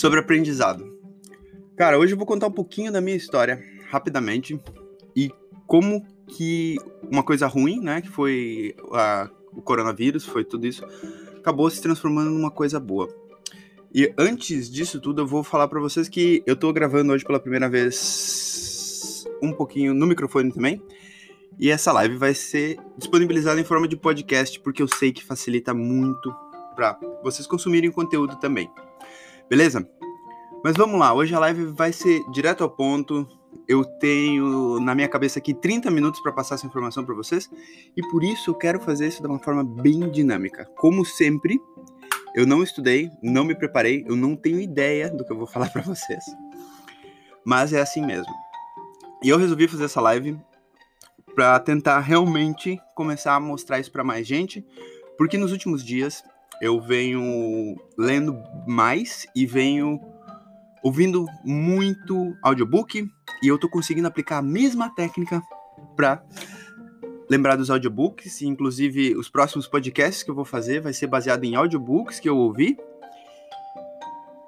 sobre aprendizado. Cara, hoje eu vou contar um pouquinho da minha história, rapidamente, e como que uma coisa ruim, né, que foi a, o coronavírus, foi tudo isso, acabou se transformando numa coisa boa. E antes disso tudo, eu vou falar para vocês que eu tô gravando hoje pela primeira vez um pouquinho no microfone também. E essa live vai ser disponibilizada em forma de podcast, porque eu sei que facilita muito para vocês consumirem conteúdo também. Beleza? Mas vamos lá, hoje a live vai ser direto ao ponto. Eu tenho na minha cabeça aqui 30 minutos para passar essa informação para vocês, e por isso eu quero fazer isso de uma forma bem dinâmica. Como sempre, eu não estudei, não me preparei, eu não tenho ideia do que eu vou falar para vocês. Mas é assim mesmo. E eu resolvi fazer essa live para tentar realmente começar a mostrar isso para mais gente, porque nos últimos dias eu venho lendo mais e venho ouvindo muito audiobook e eu tô conseguindo aplicar a mesma técnica para lembrar dos audiobooks, inclusive os próximos podcasts que eu vou fazer vai ser baseado em audiobooks que eu ouvi.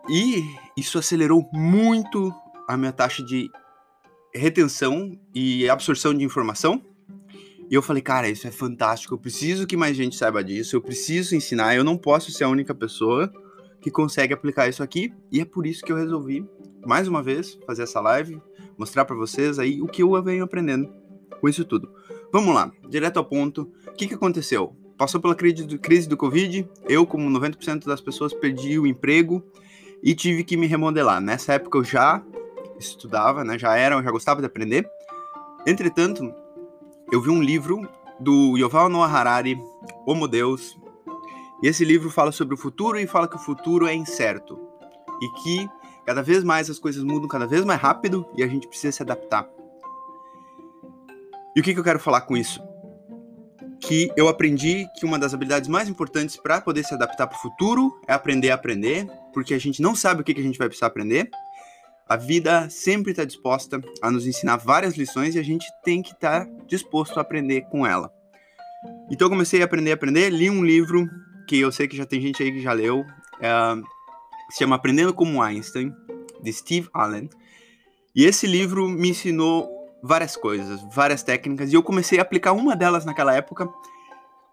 E isso acelerou muito a minha taxa de retenção e absorção de informação. E eu falei, cara, isso é fantástico, eu preciso que mais gente saiba disso, eu preciso ensinar, eu não posso ser a única pessoa que consegue aplicar isso aqui. E é por isso que eu resolvi, mais uma vez, fazer essa live, mostrar para vocês aí o que eu venho aprendendo com isso tudo. Vamos lá, direto ao ponto. O que, que aconteceu? Passou pela crise do, crise do Covid, eu, como 90% das pessoas, perdi o emprego e tive que me remodelar. Nessa época eu já estudava, né? Já era, eu já gostava de aprender. Entretanto, eu vi um livro do Yuval Noah Harari, Homo Deus, e esse livro fala sobre o futuro e fala que o futuro é incerto e que cada vez mais as coisas mudam cada vez mais rápido e a gente precisa se adaptar. E o que, que eu quero falar com isso? Que eu aprendi que uma das habilidades mais importantes para poder se adaptar para o futuro é aprender a aprender, porque a gente não sabe o que, que a gente vai precisar aprender. A vida sempre está disposta a nos ensinar várias lições e a gente tem que estar tá disposto a aprender com ela. Então eu comecei a aprender a aprender, li um livro que eu sei que já tem gente aí que já leu, é, se chama Aprendendo como Einstein, de Steve Allen. E esse livro me ensinou várias coisas, várias técnicas, e eu comecei a aplicar uma delas naquela época,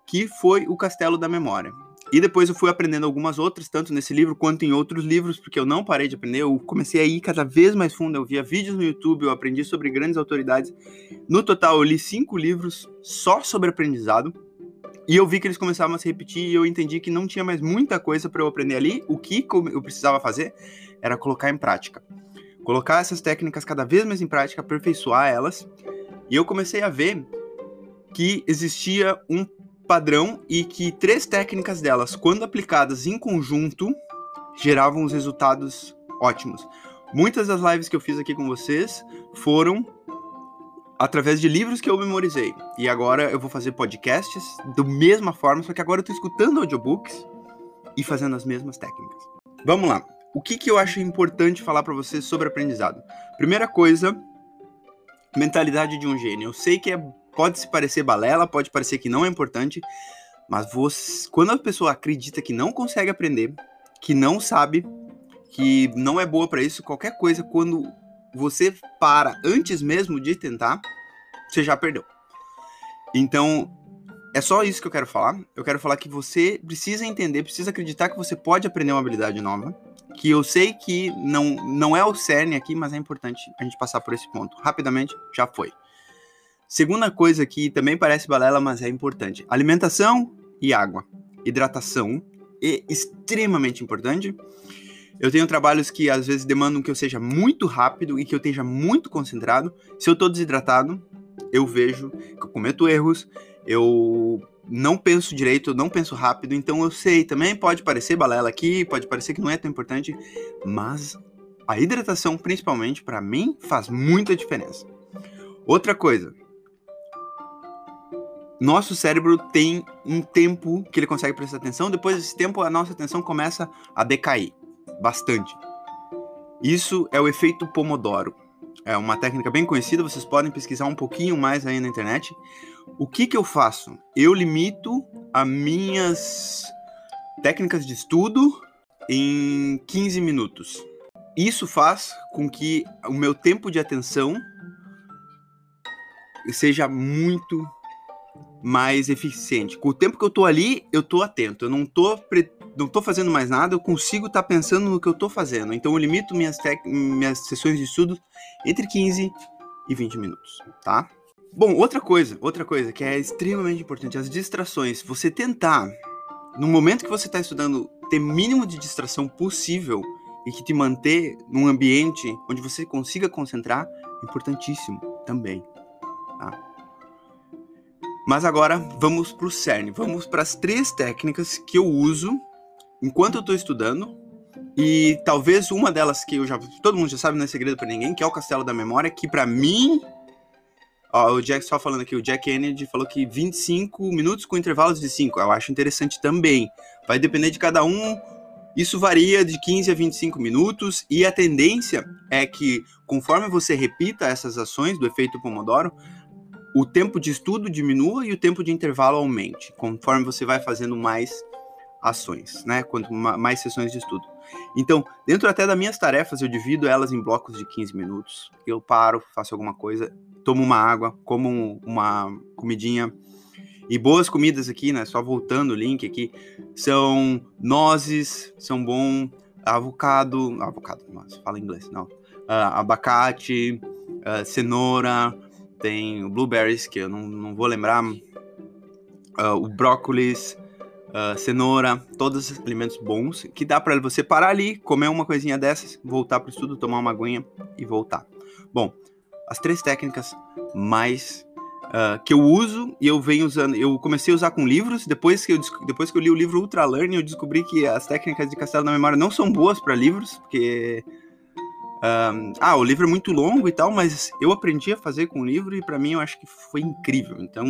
que foi o Castelo da Memória. E depois eu fui aprendendo algumas outras, tanto nesse livro quanto em outros livros, porque eu não parei de aprender, eu comecei a ir cada vez mais fundo, eu via vídeos no YouTube, eu aprendi sobre grandes autoridades. No total, eu li cinco livros só sobre aprendizado, e eu vi que eles começavam a se repetir e eu entendi que não tinha mais muita coisa para eu aprender ali. O que eu precisava fazer era colocar em prática colocar essas técnicas cada vez mais em prática, aperfeiçoar elas. E eu comecei a ver que existia um padrão e que três técnicas delas, quando aplicadas em conjunto, geravam os resultados ótimos. Muitas das lives que eu fiz aqui com vocês foram através de livros que eu memorizei. E agora eu vou fazer podcasts da mesma forma, só que agora eu estou escutando audiobooks e fazendo as mesmas técnicas. Vamos lá o que, que eu acho importante falar para vocês sobre aprendizado? Primeira coisa, mentalidade de um gênio. Eu sei que é, pode se parecer balela, pode parecer que não é importante, mas você, quando a pessoa acredita que não consegue aprender, que não sabe, que não é boa para isso, qualquer coisa, quando você para antes mesmo de tentar, você já perdeu. Então, é só isso que eu quero falar. Eu quero falar que você precisa entender, precisa acreditar que você pode aprender uma habilidade nova que eu sei que não, não é o cerne aqui, mas é importante a gente passar por esse ponto. Rapidamente, já foi. Segunda coisa que também parece balela, mas é importante: alimentação e água. Hidratação é extremamente importante. Eu tenho trabalhos que às vezes demandam que eu seja muito rápido e que eu esteja muito concentrado. Se eu estou desidratado, eu vejo que eu cometo erros, eu não penso direito, não penso rápido, então eu sei, também pode parecer balela aqui, pode parecer que não é tão importante, mas a hidratação, principalmente, para mim, faz muita diferença. Outra coisa, nosso cérebro tem um tempo que ele consegue prestar atenção, depois desse tempo a nossa atenção começa a decair bastante. Isso é o efeito Pomodoro. É uma técnica bem conhecida, vocês podem pesquisar um pouquinho mais aí na internet. O que, que eu faço? Eu limito as minhas técnicas de estudo em 15 minutos. Isso faz com que o meu tempo de atenção seja muito mais eficiente. Com o tempo que eu tô ali, eu tô atento. Eu não tô, pre... não tô fazendo mais nada, eu consigo estar tá pensando no que eu tô fazendo. Então eu limito minhas, tec... minhas sessões de estudo entre 15 e 20 minutos, tá? Bom, outra coisa, outra coisa que é extremamente importante, as distrações. Você tentar, no momento que você está estudando, ter mínimo de distração possível e que te manter num ambiente onde você consiga concentrar, é importantíssimo também, tá? Mas agora vamos para o cerne, vamos para as três técnicas que eu uso enquanto eu estou estudando e talvez uma delas que eu já todo mundo já sabe não é segredo para ninguém, que é o Castelo da Memória, que para mim Ó, o Jack só falando aqui, o Jack Kennedy falou que 25 minutos com intervalos de 5. Eu acho interessante também. Vai depender de cada um. Isso varia de 15 a 25 minutos e a tendência é que conforme você repita essas ações do efeito Pomodoro, o tempo de estudo diminua e o tempo de intervalo aumente, conforme você vai fazendo mais ações, né? Quanto mais sessões de estudo. Então, dentro até das minhas tarefas, eu divido elas em blocos de 15 minutos. Eu paro, faço alguma coisa, tomo uma água, como uma comidinha. E boas comidas aqui, né? Só voltando o link aqui, são nozes, são bom, avocado, avocado, nossa, fala inglês, não. Uh, abacate, uh, cenoura, tem o blueberries, que eu não, não vou lembrar, uh, o brócolis, uh, cenoura, todos os alimentos bons, que dá para você parar ali, comer uma coisinha dessas, voltar para o estudo, tomar uma aguinha e voltar. Bom, as três técnicas mais uh, que eu uso e eu venho usando, eu comecei a usar com livros, depois que eu, depois que eu li o livro Ultra Learning, eu descobri que as técnicas de castelo na memória não são boas para livros, porque ah, o livro é muito longo e tal, mas eu aprendi a fazer com o livro e para mim eu acho que foi incrível. Então,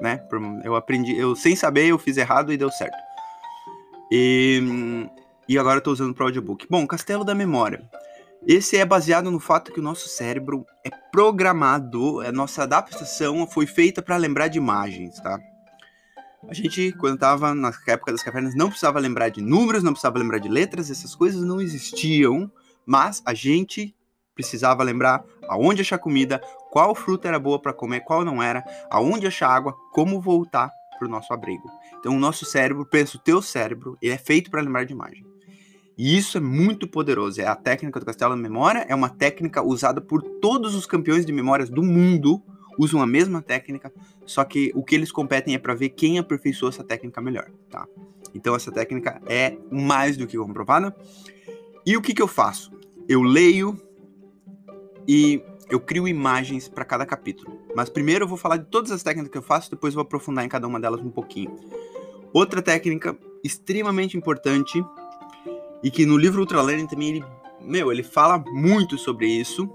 né, eu aprendi, eu sem saber eu fiz errado e deu certo. E, e agora eu tô usando para audiobook. Bom, Castelo da Memória. Esse é baseado no fato que o nosso cérebro é programado, a nossa adaptação foi feita para lembrar de imagens, tá? A gente, quando estava na época das cavernas, não precisava lembrar de números, não precisava lembrar de letras, essas coisas não existiam mas a gente precisava lembrar aonde achar comida, qual fruta era boa para comer, qual não era, aonde achar água, como voltar para o nosso abrigo. Então, o nosso cérebro, pensa o teu cérebro, ele é feito para lembrar de imagem. E isso é muito poderoso. É a técnica do castelo da memória, é uma técnica usada por todos os campeões de memórias do mundo, usam a mesma técnica, só que o que eles competem é para ver quem aperfeiçoou essa técnica melhor, tá? Então essa técnica é mais do que comprovada. E o que, que eu faço? Eu leio e eu crio imagens para cada capítulo. Mas primeiro eu vou falar de todas as técnicas que eu faço, depois eu vou aprofundar em cada uma delas um pouquinho. Outra técnica extremamente importante e que no livro Ultra Learning também ele, meu, ele fala muito sobre isso,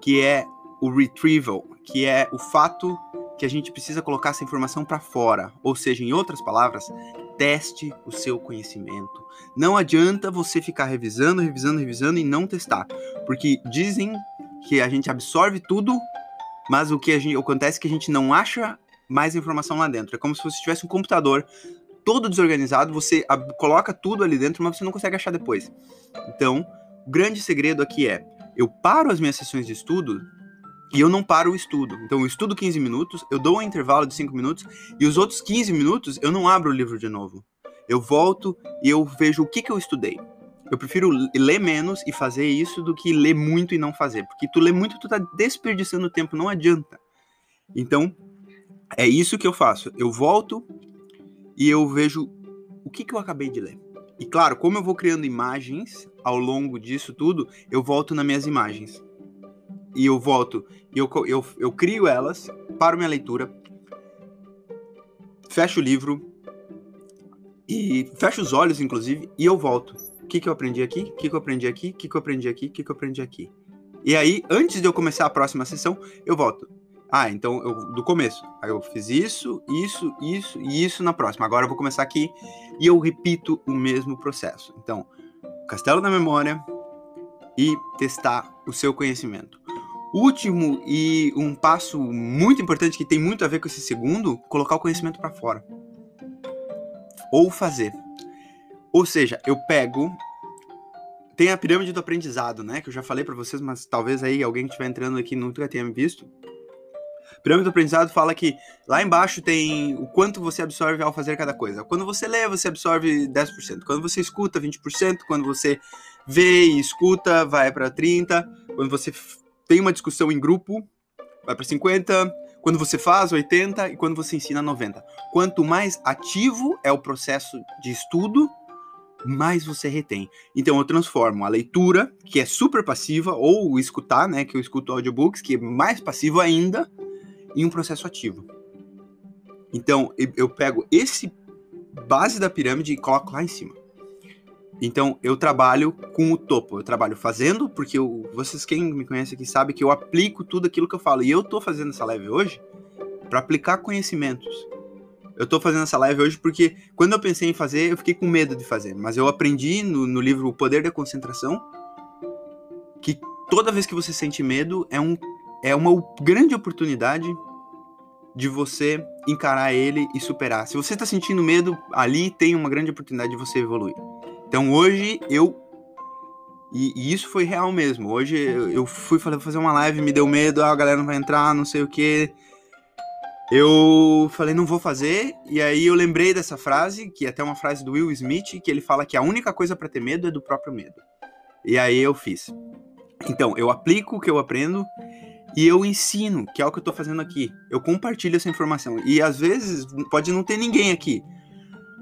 que é o retrieval, que é o fato que a gente precisa colocar essa informação para fora, ou seja, em outras palavras, teste o seu conhecimento. Não adianta você ficar revisando, revisando, revisando e não testar, porque dizem que a gente absorve tudo, mas o que gente, acontece é que a gente não acha mais informação lá dentro. É como se você tivesse um computador todo desorganizado, você coloca tudo ali dentro, mas você não consegue achar depois. Então, o grande segredo aqui é: eu paro as minhas sessões de estudo e eu não paro o estudo. Então eu estudo 15 minutos, eu dou um intervalo de 5 minutos e os outros 15 minutos eu não abro o livro de novo. Eu volto e eu vejo o que, que eu estudei. Eu prefiro ler menos e fazer isso do que ler muito e não fazer. Porque tu lê muito, tu tá desperdiçando tempo, não adianta. Então, é isso que eu faço. Eu volto e eu vejo o que, que eu acabei de ler. E claro, como eu vou criando imagens ao longo disso tudo, eu volto nas minhas imagens e eu volto, eu, eu, eu crio elas, paro minha leitura, fecho o livro, e fecho os olhos, inclusive, e eu volto. O que, que eu aprendi aqui? O que, que eu aprendi aqui? O que, que eu aprendi aqui? O que, que eu aprendi aqui? E aí, antes de eu começar a próxima sessão, eu volto. Ah, então, eu, do começo. Aí eu fiz isso, isso, isso e isso na próxima. Agora eu vou começar aqui e eu repito o mesmo processo. Então, castelo da memória e testar o seu conhecimento. Último e um passo muito importante que tem muito a ver com esse segundo, colocar o conhecimento para fora. Ou fazer. Ou seja, eu pego. Tem a pirâmide do aprendizado, né? Que eu já falei para vocês, mas talvez aí alguém que estiver entrando aqui nunca tenha visto. Pirâmide do aprendizado fala que lá embaixo tem o quanto você absorve ao fazer cada coisa. Quando você lê, você absorve 10%. Quando você escuta, 20%. Quando você vê e escuta, vai para 30%. Quando você tem uma discussão em grupo, vai para 50%. Quando você faz, 80%. E quando você ensina, 90%. Quanto mais ativo é o processo de estudo, mais você retém. Então eu transformo a leitura, que é super passiva, ou escutar, né, que eu escuto audiobooks, que é mais passivo ainda, em um processo ativo. Então eu pego esse base da pirâmide e coloco lá em cima. Então eu trabalho com o topo, eu trabalho fazendo, porque eu, vocês quem me conhece aqui sabe que eu aplico tudo aquilo que eu falo. E eu tô fazendo essa live hoje para aplicar conhecimentos. Eu tô fazendo essa live hoje porque quando eu pensei em fazer, eu fiquei com medo de fazer. Mas eu aprendi no, no livro O Poder da Concentração que toda vez que você sente medo é, um, é uma grande oportunidade de você encarar ele e superar. Se você está sentindo medo, ali tem uma grande oportunidade de você evoluir. Então hoje eu. E, e isso foi real mesmo. Hoje eu, eu fui fazer uma live, me deu medo, ah, a galera não vai entrar, não sei o que. Eu falei, não vou fazer, e aí eu lembrei dessa frase, que é até uma frase do Will Smith, que ele fala que a única coisa para ter medo é do próprio medo. E aí eu fiz. Então, eu aplico o que eu aprendo e eu ensino, que é o que eu tô fazendo aqui. Eu compartilho essa informação. E às vezes pode não ter ninguém aqui.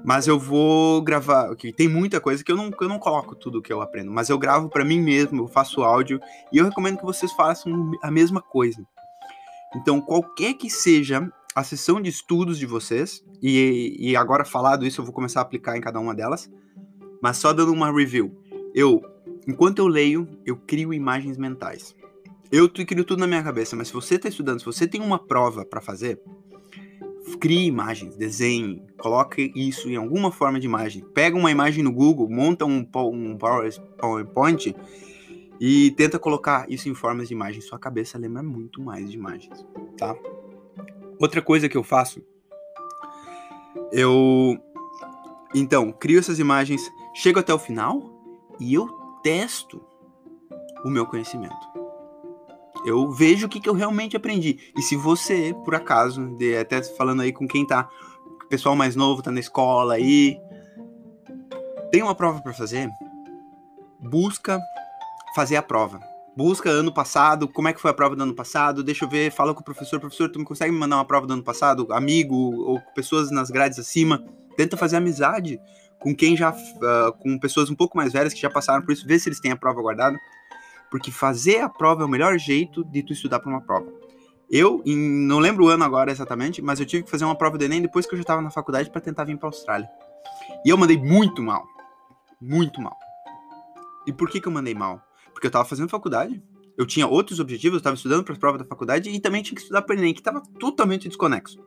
Mas eu vou gravar, que tem muita coisa que eu não, eu não coloco tudo que eu aprendo, mas eu gravo para mim mesmo, eu faço áudio e eu recomendo que vocês façam a mesma coisa. Então, qualquer que seja a sessão de estudos de vocês, e, e agora falado isso, eu vou começar a aplicar em cada uma delas, mas só dando uma review. Eu, enquanto eu leio, eu crio imagens mentais. Eu crio tudo na minha cabeça, mas se você está estudando, se você tem uma prova para fazer, crie imagens, desenhe, coloque isso em alguma forma de imagem. Pega uma imagem no Google, monta um, um PowerPoint e tenta colocar isso em formas de imagem. Sua cabeça lembra muito mais de imagens, tá? Outra coisa que eu faço, eu então crio essas imagens, chego até o final e eu testo o meu conhecimento. Eu vejo o que, que eu realmente aprendi. E se você, por acaso, de, até falando aí com quem tá, pessoal mais novo tá na escola aí, tem uma prova para fazer, busca fazer a prova. Busca ano passado, como é que foi a prova do ano passado, deixa eu ver, fala com o professor, professor, tu me consegue me mandar uma prova do ano passado, amigo ou pessoas nas grades acima, tenta fazer amizade com quem já, uh, com pessoas um pouco mais velhas que já passaram por isso, vê se eles têm a prova guardada, porque fazer a prova é o melhor jeito de tu estudar para uma prova. Eu, em, não lembro o ano agora exatamente, mas eu tive que fazer uma prova do Enem depois que eu já estava na faculdade para tentar vir para Austrália. E eu mandei muito mal. Muito mal. E por que, que eu mandei mal? porque eu estava fazendo faculdade, eu tinha outros objetivos, eu estava estudando para as provas da faculdade e também tinha que estudar para o Enem, que estava totalmente desconexo.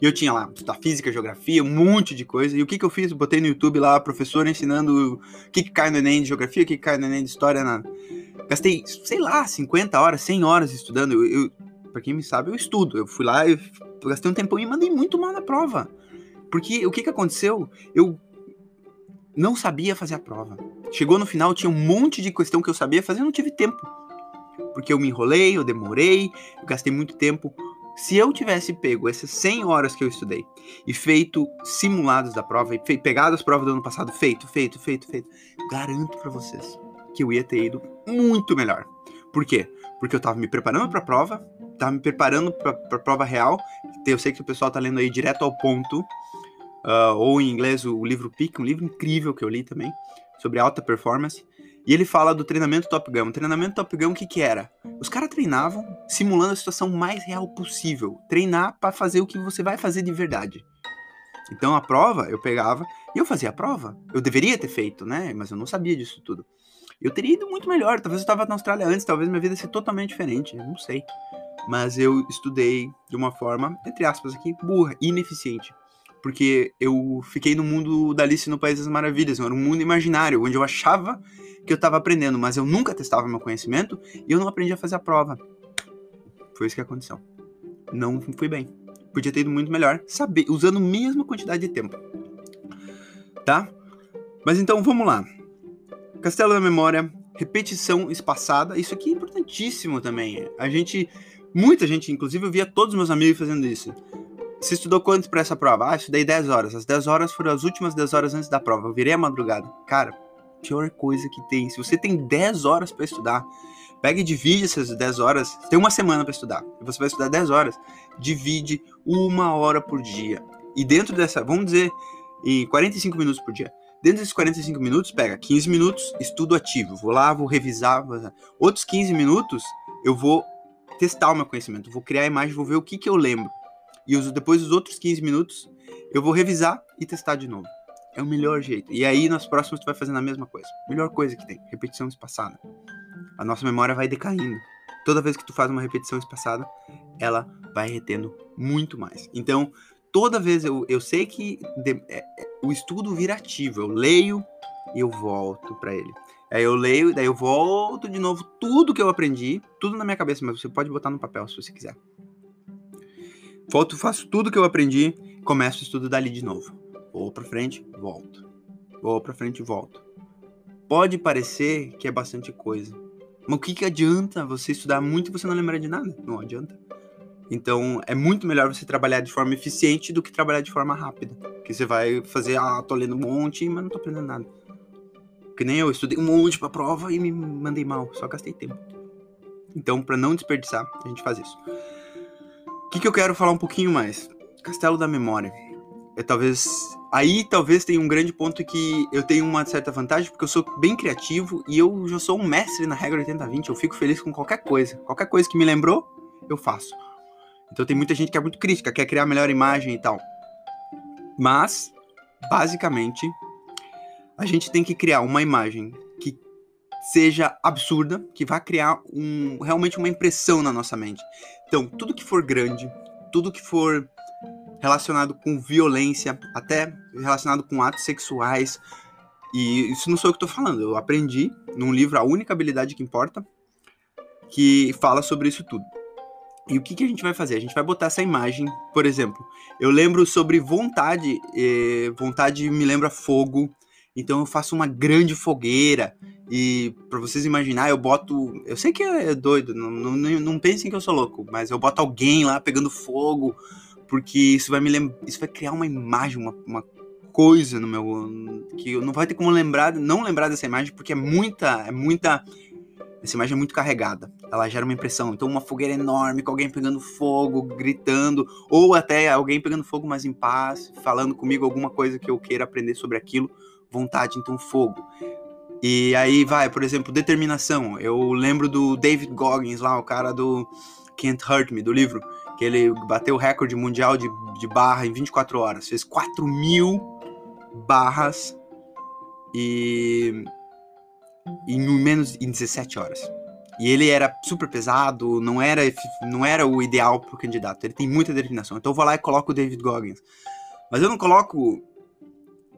E eu tinha lá estudar física, geografia, um monte de coisa. E o que, que eu fiz? botei no YouTube lá, professor ensinando o que, que cai no Enem de geografia, o que, que cai no Enem de história. Gastei, sei lá, 50 horas, 100 horas estudando. Eu, eu, pra quem me sabe, eu estudo. Eu fui lá, eu gastei um tempão e mandei muito mal na prova. Porque o que, que aconteceu? Eu não sabia fazer a prova. Chegou no final, tinha um monte de questão que eu sabia fazer, eu não tive tempo. Porque eu me enrolei, eu demorei, eu gastei muito tempo. Se eu tivesse pego essas 100 horas que eu estudei e feito simulados da prova, e pegado as provas do ano passado, feito, feito, feito, feito, garanto para vocês que eu ia ter ido muito melhor. Por quê? Porque eu tava me preparando para a prova, tava me preparando para a prova real. Eu sei que o pessoal tá lendo aí direto ao ponto, uh, ou em inglês o livro Peak, um livro incrível que eu li também, sobre alta performance. E ele fala do treinamento Top Gun. O treinamento Top Gun, o que que era? Os caras treinavam simulando a situação mais real possível. Treinar para fazer o que você vai fazer de verdade. Então a prova, eu pegava e eu fazia a prova. Eu deveria ter feito, né? Mas eu não sabia disso tudo. Eu teria ido muito melhor. Talvez eu estava na Austrália antes, talvez minha vida seja totalmente diferente. Eu não sei. Mas eu estudei de uma forma, entre aspas aqui, burra, ineficiente porque eu fiquei no mundo da Alice no País das Maravilhas, era um mundo imaginário, onde eu achava que eu estava aprendendo, mas eu nunca testava meu conhecimento e eu não aprendi a fazer a prova. Foi isso que aconteceu. Não fui bem. Podia ter ido muito melhor, saber, usando a mesma quantidade de tempo. Tá? Mas então vamos lá. Castelo da memória, repetição espaçada. Isso aqui é importantíssimo também. A gente, muita gente, inclusive eu via todos os meus amigos fazendo isso. Você estudou quanto para essa prova? Ah, estudei 10 horas. As 10 horas foram as últimas 10 horas antes da prova. Eu virei a madrugada. Cara, pior coisa que tem. Se você tem 10 horas para estudar, pega e divide essas 10 horas. Tem uma semana para estudar. Você vai estudar 10 horas. Divide uma hora por dia. E dentro dessa, vamos dizer, em 45 minutos por dia. Dentro desses 45 minutos, pega 15 minutos, estudo ativo. Vou lá, vou revisar. Outros 15 minutos, eu vou testar o meu conhecimento. Vou criar a imagem, vou ver o que, que eu lembro. E depois dos outros 15 minutos, eu vou revisar e testar de novo. É o melhor jeito. E aí, nas próximas, tu vai fazendo a mesma coisa. Melhor coisa que tem, repetição espaçada. A nossa memória vai decaindo. Toda vez que tu faz uma repetição espaçada, ela vai retendo muito mais. Então, toda vez eu, eu sei que de, é, é, o estudo vira ativo. Eu leio e eu volto para ele. Aí eu leio, daí eu volto de novo tudo que eu aprendi, tudo na minha cabeça, mas você pode botar no papel se você quiser. Volto, faço tudo que eu aprendi, começo o estudo dali de novo. Vou para frente, volto. Vou para frente, volto. Pode parecer que é bastante coisa, mas o que, que adianta você estudar muito e você não lembrar de nada? Não adianta. Então, é muito melhor você trabalhar de forma eficiente do que trabalhar de forma rápida. Que você vai fazer, ah, tô lendo um monte, mas não tô aprendendo nada. Que nem eu, estudei um monte pra prova e me mandei mal, só gastei tempo. Então, para não desperdiçar, a gente faz isso. O que, que eu quero falar um pouquinho mais? Castelo da Memória. É talvez. Aí talvez tenha um grande ponto que eu tenho uma certa vantagem, porque eu sou bem criativo e eu já sou um mestre na regra 80-20. Eu fico feliz com qualquer coisa. Qualquer coisa que me lembrou, eu faço. Então tem muita gente que é muito crítica, quer criar a melhor imagem e tal. Mas, basicamente, a gente tem que criar uma imagem que seja absurda, que vá criar um, realmente uma impressão na nossa mente. Então, tudo que for grande, tudo que for relacionado com violência, até relacionado com atos sexuais, e isso não sou eu que estou falando, eu aprendi num livro A Única Habilidade que Importa, que fala sobre isso tudo. E o que, que a gente vai fazer? A gente vai botar essa imagem, por exemplo, eu lembro sobre vontade, eh, vontade me lembra fogo, então eu faço uma grande fogueira. E para vocês imaginar, eu boto. Eu sei que é doido, não, não, não pensem que eu sou louco, mas eu boto alguém lá pegando fogo, porque isso vai me lembrar. Isso vai criar uma imagem, uma, uma coisa no meu. que não vai ter como lembrar, não lembrar dessa imagem, porque é muita. É muita. Essa imagem é muito carregada. Ela gera uma impressão. Então, uma fogueira enorme, com alguém pegando fogo, gritando, ou até alguém pegando fogo, mas em paz, falando comigo alguma coisa que eu queira aprender sobre aquilo vontade, então fogo. E aí vai, por exemplo, determinação. Eu lembro do David Goggins lá, o cara do Can't Hurt Me, do livro, que ele bateu o recorde mundial de, de barra em 24 horas. Fez 4 mil barras e em menos em 17 horas. E ele era super pesado, não era, não era o ideal pro candidato. Ele tem muita determinação. Então eu vou lá e coloco o David Goggins. Mas eu não coloco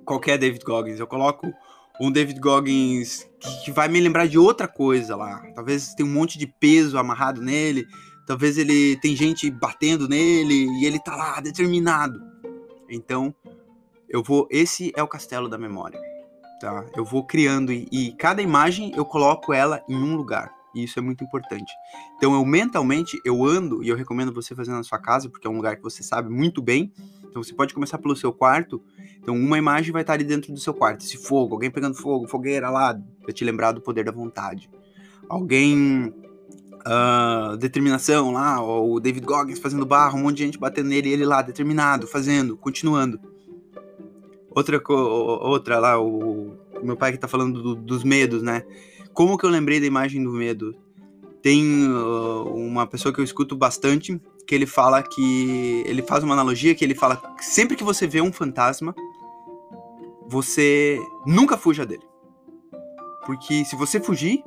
qualquer David Goggins. Eu coloco um David Goggins que, que, vai me lembrar de outra coisa lá. Talvez tenha um monte de peso amarrado nele. Talvez ele tem gente batendo nele e ele tá lá determinado. Então, eu vou. Esse é o castelo da memória. Tá? Eu vou criando e, e cada imagem eu coloco ela em um lugar. E isso é muito importante. Então, eu mentalmente, eu ando, e eu recomendo você fazer na sua casa, porque é um lugar que você sabe muito bem. Então, você pode começar pelo seu quarto então, uma imagem vai estar ali dentro do seu quarto. Esse fogo, alguém pegando fogo, fogueira lá, vai te lembrar do poder da vontade. Alguém. Uh, determinação lá, o David Goggins fazendo barro, um monte de gente batendo nele, ele lá, determinado, fazendo, continuando. Outra, outra lá, o, o meu pai que tá falando do, dos medos, né? Como que eu lembrei da imagem do medo? Tem uh, uma pessoa que eu escuto bastante, que ele fala que. Ele faz uma analogia que ele fala que sempre que você vê um fantasma, você nunca fuja dele. Porque se você fugir,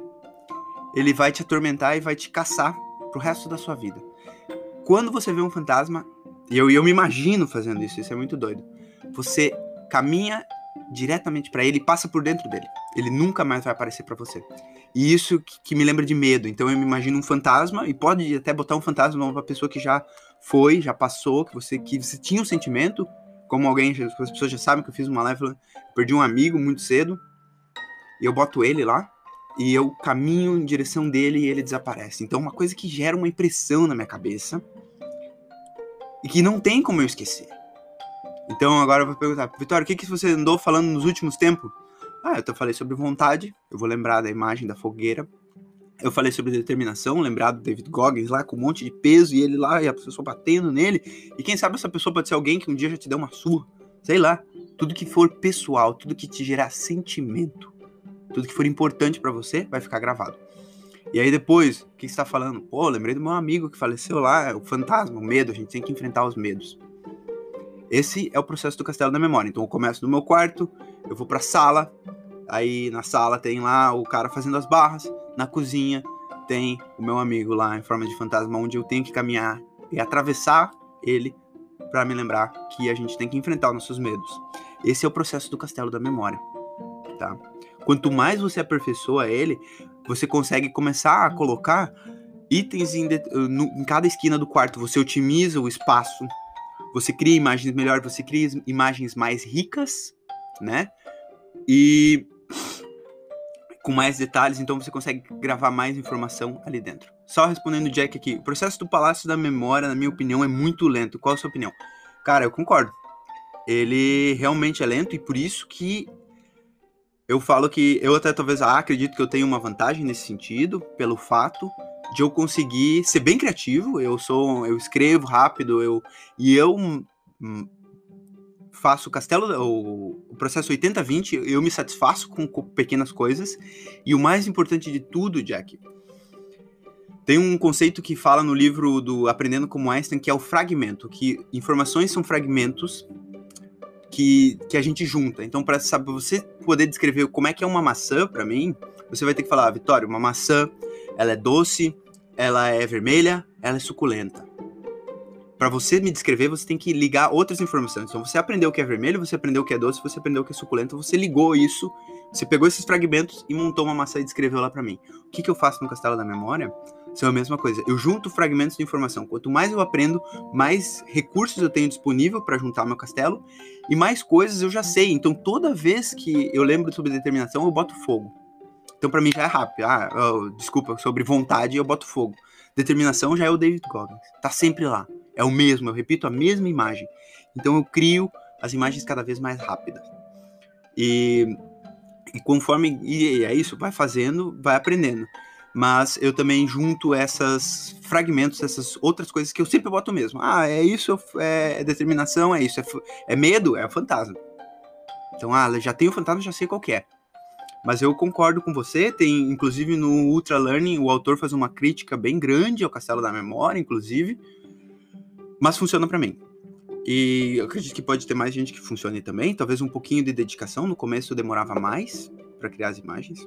ele vai te atormentar e vai te caçar pro resto da sua vida. Quando você vê um fantasma, e eu, eu me imagino fazendo isso, isso é muito doido. Você caminha diretamente para ele e passa por dentro dele. Ele nunca mais vai aparecer para você. E isso que, que, me lembra de medo. Então eu me imagino um fantasma e pode até botar um fantasma numa pessoa que já foi, já passou, que você que você tinha um sentimento, como alguém, as pessoas já sabem que eu fiz uma live, perdi um amigo muito cedo, e eu boto ele lá, e eu caminho em direção dele e ele desaparece. Então, uma coisa que gera uma impressão na minha cabeça e que não tem como eu esquecer. Então, agora eu vou perguntar, Vitória, o que, que você andou falando nos últimos tempos? Ah, eu falei sobre vontade, eu vou lembrar da imagem da fogueira. Eu falei sobre determinação, lembrar do David Goggins lá com um monte de peso e ele lá e a pessoa batendo nele. E quem sabe essa pessoa pode ser alguém que um dia já te deu uma surra. Sei lá. Tudo que for pessoal, tudo que te gerar sentimento tudo que for importante para você vai ficar gravado. E aí depois, o que você tá falando? Pô, lembrei do meu amigo que faleceu lá, o fantasma, o medo, a gente tem que enfrentar os medos. Esse é o processo do castelo da memória. Então eu começo no meu quarto, eu vou pra sala, aí na sala tem lá o cara fazendo as barras, na cozinha tem o meu amigo lá em forma de fantasma, onde eu tenho que caminhar e atravessar ele para me lembrar que a gente tem que enfrentar os nossos medos. Esse é o processo do castelo da memória, tá? Quanto mais você aperfeiçoa ele, você consegue começar a colocar itens em, de, no, em cada esquina do quarto. Você otimiza o espaço, você cria imagens melhores, você cria imagens mais ricas, né? E com mais detalhes, então você consegue gravar mais informação ali dentro. Só respondendo o Jack aqui, o processo do Palácio da Memória, na minha opinião, é muito lento. Qual a sua opinião? Cara, eu concordo. Ele realmente é lento e por isso que eu falo que eu até talvez ah, acredito que eu tenho uma vantagem nesse sentido, pelo fato de eu conseguir ser bem criativo. Eu sou, eu escrevo rápido, eu e eu hum, faço o castelo, o, o processo 80-20, eu me satisfaço com, com pequenas coisas. E o mais importante de tudo, Jack, tem um conceito que fala no livro do Aprendendo como Einstein, que é o fragmento, que informações são fragmentos que, que a gente junta. Então, para você poder descrever como é que é uma maçã para mim, você vai ter que falar, ah, Vitória, uma maçã, ela é doce, ela é vermelha, ela é suculenta. Para você me descrever, você tem que ligar outras informações. Então, você aprendeu o que é vermelho, você aprendeu o que é doce, você aprendeu o que é suculento, você ligou isso, você pegou esses fragmentos e montou uma maçã e descreveu lá para mim. O que, que eu faço no Castelo da Memória? São a mesma coisa. Eu junto fragmentos de informação. Quanto mais eu aprendo, mais recursos eu tenho disponível para juntar meu castelo e mais coisas eu já sei. Então toda vez que eu lembro sobre determinação, eu boto fogo. Então para mim já é rápido. Ah, desculpa, sobre vontade eu boto fogo. Determinação já é o David Goggins. Tá sempre lá. É o mesmo, eu repito a mesma imagem. Então eu crio as imagens cada vez mais rápidas. E, e conforme e é isso, vai fazendo, vai aprendendo mas eu também junto essas fragmentos, essas outras coisas que eu sempre boto mesmo. Ah, é isso, é determinação, é isso, é, é medo, é fantasma. Então, ah, já tenho fantasma, já sei qual é. Mas eu concordo com você, tem, inclusive no Ultra Learning, o autor faz uma crítica bem grande ao Castelo da Memória, inclusive, mas funciona para mim. E eu acredito que pode ter mais gente que funcione também, talvez um pouquinho de dedicação, no começo demorava mais para criar as imagens.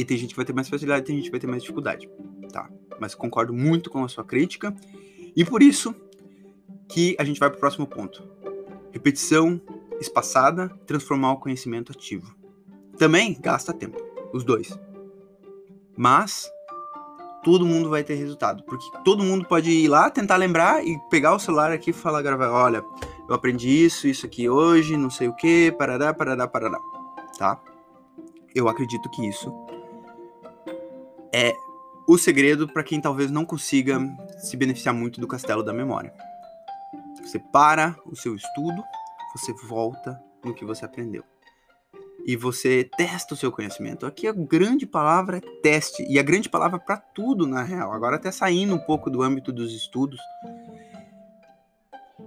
E tem gente que vai ter mais facilidade, tem gente que vai ter mais dificuldade, tá? Mas concordo muito com a sua crítica. E por isso que a gente vai para o próximo ponto. Repetição espaçada, transformar o conhecimento ativo. Também gasta tempo, os dois. Mas todo mundo vai ter resultado, porque todo mundo pode ir lá tentar lembrar e pegar o celular aqui e falar, gravar, olha, eu aprendi isso, isso aqui hoje, não sei o que, parará, parará, parará, tá? Eu acredito que isso é o segredo para quem talvez não consiga se beneficiar muito do castelo da memória. Você para o seu estudo, você volta no que você aprendeu. E você testa o seu conhecimento. Aqui a grande palavra é teste. E a grande palavra para tudo, na real. Agora, até saindo um pouco do âmbito dos estudos,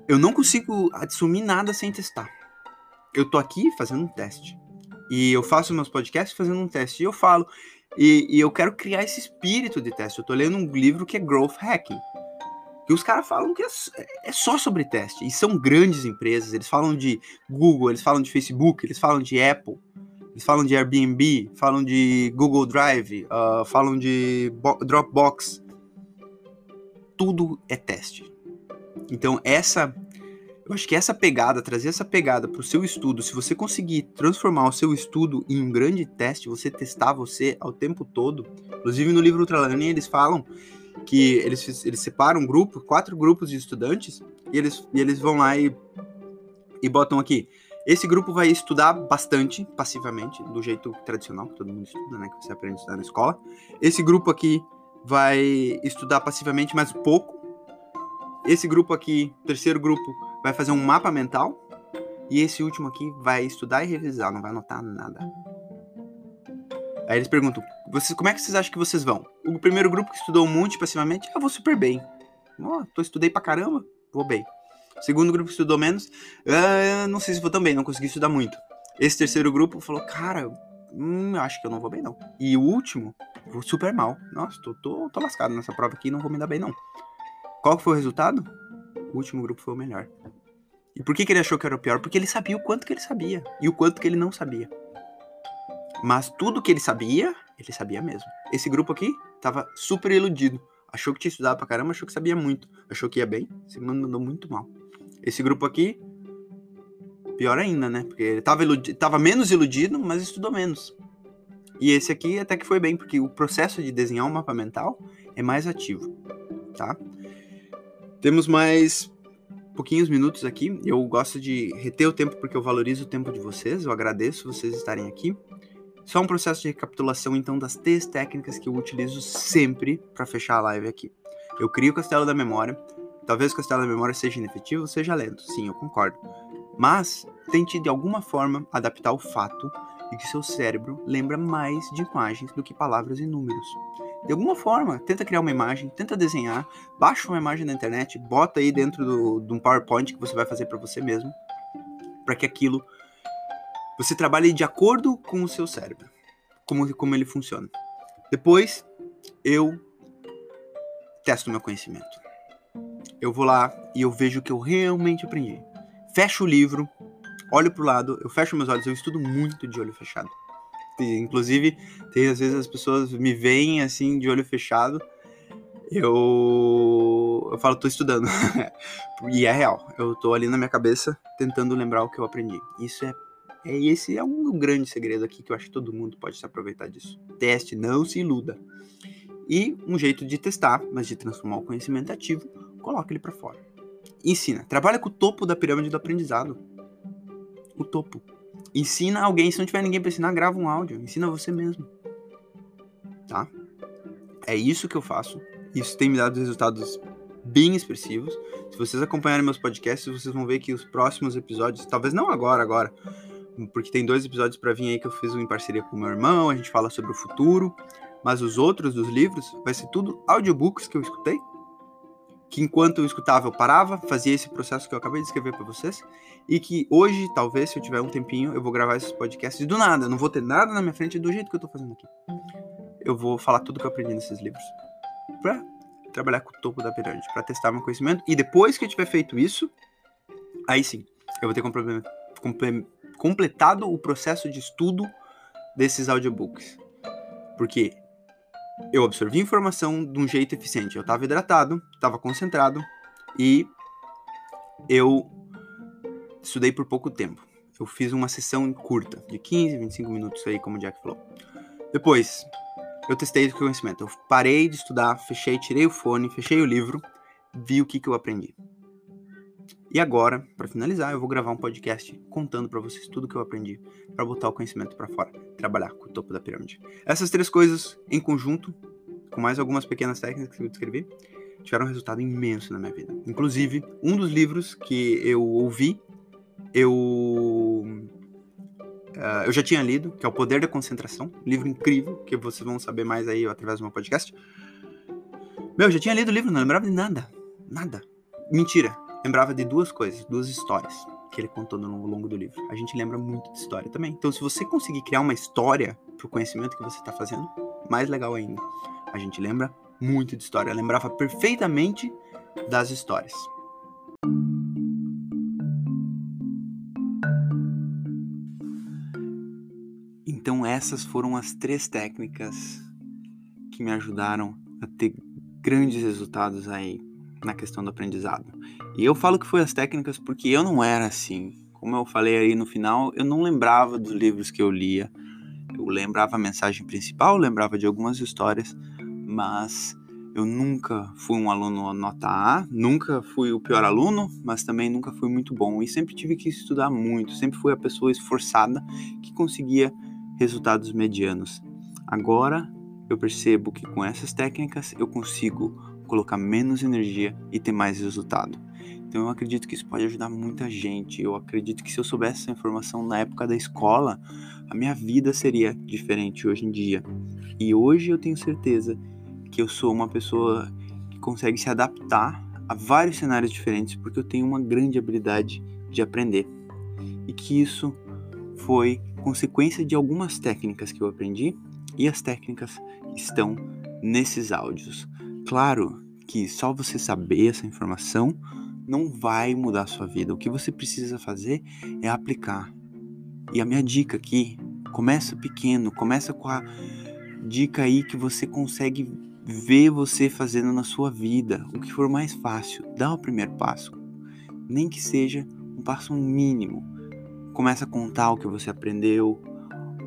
eu não consigo assumir nada sem testar. Eu tô aqui fazendo um teste. E eu faço meus podcasts fazendo um teste. E eu falo, e, e, eu quero criar esse espírito de teste. Eu tô lendo um livro que é Growth Hacking. Que os caras falam que é, é, só sobre teste. E são grandes empresas. Eles falam de Google, eles falam de Facebook, eles falam de Apple, eles falam de Airbnb, falam de Google Drive, uh, falam de Dropbox. Tudo é teste. Então, essa eu acho que essa pegada, trazer essa pegada para o seu estudo, se você conseguir transformar o seu estudo em um grande teste, você testar você ao tempo todo. Inclusive no livro Ultralearning eles falam que eles, eles separam um grupo, quatro grupos de estudantes, e eles, e eles vão lá e e botam aqui. Esse grupo vai estudar bastante, passivamente, do jeito tradicional que todo mundo estuda, né? Que você aprende a estudar na escola. Esse grupo aqui vai estudar passivamente, mas pouco. Esse grupo aqui, terceiro grupo, vai fazer um mapa mental. E esse último aqui vai estudar e revisar, não vai anotar nada. Aí eles perguntam, vocês, como é que vocês acham que vocês vão? O primeiro grupo que estudou monte passivamente, eu vou super bem. Oh, tô estudei pra caramba, vou bem. O segundo grupo que estudou menos, uh, não sei se vou também, não consegui estudar muito. Esse terceiro grupo falou, cara, hum, acho que eu não vou bem não. E o último, vou super mal. Nossa, tô, tô, tô lascado nessa prova aqui, não vou me dar bem não. Qual foi o resultado? O último grupo foi o melhor. E por que, que ele achou que era o pior? Porque ele sabia o quanto que ele sabia e o quanto que ele não sabia. Mas tudo que ele sabia, ele sabia mesmo. Esse grupo aqui tava super iludido. Achou que tinha estudado pra caramba, achou que sabia muito. Achou que ia bem, se mandou muito mal. Esse grupo aqui, pior ainda, né? Porque ele tava, iludido, tava menos iludido, mas estudou menos. E esse aqui até que foi bem, porque o processo de desenhar um mapa mental é mais ativo, tá? Temos mais pouquinhos minutos aqui. Eu gosto de reter o tempo porque eu valorizo o tempo de vocês. Eu agradeço vocês estarem aqui. Só um processo de recapitulação, então, das três técnicas que eu utilizo sempre para fechar a live aqui. Eu crio o castelo da memória. Talvez o castelo da memória seja inefetivo, seja lento. Sim, eu concordo. Mas tente de alguma forma adaptar o fato de que seu cérebro lembra mais de imagens do que palavras e números. De alguma forma, tenta criar uma imagem, tenta desenhar, baixa uma imagem na internet, bota aí dentro do, de um PowerPoint que você vai fazer para você mesmo, para que aquilo você trabalha de acordo com o seu cérebro, como, como ele funciona. Depois, eu testo meu conhecimento. Eu vou lá e eu vejo o que eu realmente aprendi. Fecho o livro, olho pro lado, eu fecho meus olhos, eu estudo muito de olho fechado. Inclusive, tem às vezes as pessoas me veem assim de olho fechado. Eu eu falo, tô estudando. e é real. Eu tô ali na minha cabeça tentando lembrar o que eu aprendi. Isso é é, esse é um grande segredo aqui que eu acho que todo mundo pode se aproveitar disso. Teste, não se iluda. E um jeito de testar, mas de transformar o conhecimento ativo, coloca ele para fora. Ensina. Trabalha com o topo da pirâmide do aprendizado. O topo. Ensina alguém, se não tiver ninguém para ensinar, grava um áudio. Ensina você mesmo. Tá? É isso que eu faço. Isso tem me dado resultados bem expressivos. Se vocês acompanharem meus podcasts, vocês vão ver que os próximos episódios, talvez não agora, agora, porque tem dois episódios para vir aí que eu fiz em parceria com meu irmão, a gente fala sobre o futuro, mas os outros dos livros vai ser tudo audiobooks que eu escutei, que enquanto eu escutava eu parava, fazia esse processo que eu acabei de escrever para vocês, e que hoje, talvez, se eu tiver um tempinho, eu vou gravar esses podcasts do nada, eu não vou ter nada na minha frente do jeito que eu tô fazendo aqui. Eu vou falar tudo que eu aprendi nesses livros. Pra trabalhar com o topo da pirâmide, para testar meu conhecimento, e depois que eu tiver feito isso, aí sim, eu vou ter completado o processo de estudo desses audiobooks. Porque eu absorvi informação de um jeito eficiente. Eu estava hidratado, estava concentrado e eu estudei por pouco tempo. Eu fiz uma sessão curta, de 15, 25 minutos aí, como o Jack falou. Depois, eu testei o conhecimento. Eu parei de estudar, fechei, tirei o fone, fechei o livro, vi o que, que eu aprendi. E agora, para finalizar, eu vou gravar um podcast contando para vocês tudo que eu aprendi para botar o conhecimento para fora, trabalhar com o topo da pirâmide. Essas três coisas em conjunto, com mais algumas pequenas técnicas que eu descrevi, tiveram um resultado imenso na minha vida. Inclusive, um dos livros que eu ouvi, eu uh, eu já tinha lido, que é O Poder da Concentração, livro incrível, que vocês vão saber mais aí através do meu podcast. Meu, eu já tinha lido o livro, não lembrava de nada. Nada. Mentira lembrava de duas coisas, duas histórias que ele contou no longo do livro. A gente lembra muito de história também. Então, se você conseguir criar uma história pro conhecimento que você está fazendo, mais legal ainda. A gente lembra muito de história. Eu lembrava perfeitamente das histórias. Então, essas foram as três técnicas que me ajudaram a ter grandes resultados aí na questão do aprendizado. E eu falo que foi as técnicas porque eu não era assim. Como eu falei aí no final, eu não lembrava dos livros que eu lia. Eu lembrava a mensagem principal, lembrava de algumas histórias, mas Eu nunca fui um aluno nota A, nunca fui o pior aluno, mas também nunca fui muito bom e sempre tive que estudar muito, sempre fui a pessoa esforçada que conseguia resultados medianos. Agora eu percebo que com essas técnicas eu consigo colocar menos energia e ter mais resultado. Então eu acredito que isso pode ajudar muita gente. Eu acredito que se eu soubesse essa informação na época da escola, a minha vida seria diferente hoje em dia. E hoje eu tenho certeza que eu sou uma pessoa que consegue se adaptar a vários cenários diferentes porque eu tenho uma grande habilidade de aprender. E que isso foi consequência de algumas técnicas que eu aprendi e as técnicas estão nesses áudios. Claro que só você saber essa informação não vai mudar a sua vida. O que você precisa fazer é aplicar. E a minha dica aqui, começa pequeno, começa com a dica aí que você consegue ver você fazendo na sua vida, o que for mais fácil, dá o primeiro passo. Nem que seja um passo mínimo. Começa a contar o que você aprendeu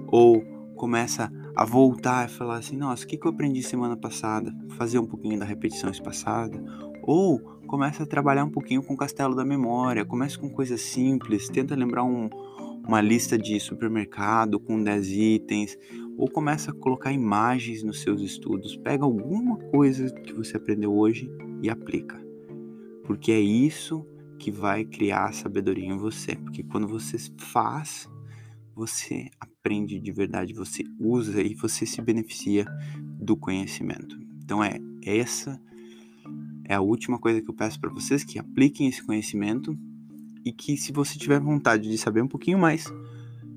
ou começa a voltar e falar assim, nossa, o que eu aprendi semana passada? Fazer um pouquinho da repetição espaçada. Ou começa a trabalhar um pouquinho com o castelo da memória, começa com coisas simples, tenta lembrar um, uma lista de supermercado com 10 itens, ou começa a colocar imagens nos seus estudos. Pega alguma coisa que você aprendeu hoje e aplica. Porque é isso que vai criar sabedoria em você. Porque quando você faz, você aprende de verdade, você usa e você se beneficia do conhecimento. Então é essa é a última coisa que eu peço para vocês que apliquem esse conhecimento e que se você tiver vontade de saber um pouquinho mais,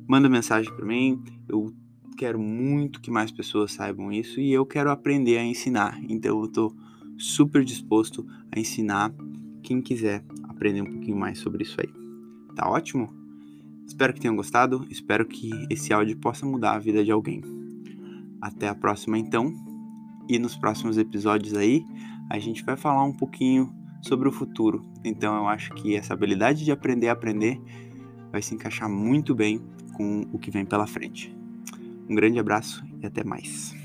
manda mensagem para mim. Eu quero muito que mais pessoas saibam isso e eu quero aprender a ensinar. Então eu estou super disposto a ensinar quem quiser aprender um pouquinho mais sobre isso aí. Tá ótimo? Espero que tenham gostado, espero que esse áudio possa mudar a vida de alguém. Até a próxima então, e nos próximos episódios aí, a gente vai falar um pouquinho sobre o futuro. Então eu acho que essa habilidade de aprender a aprender vai se encaixar muito bem com o que vem pela frente. Um grande abraço e até mais.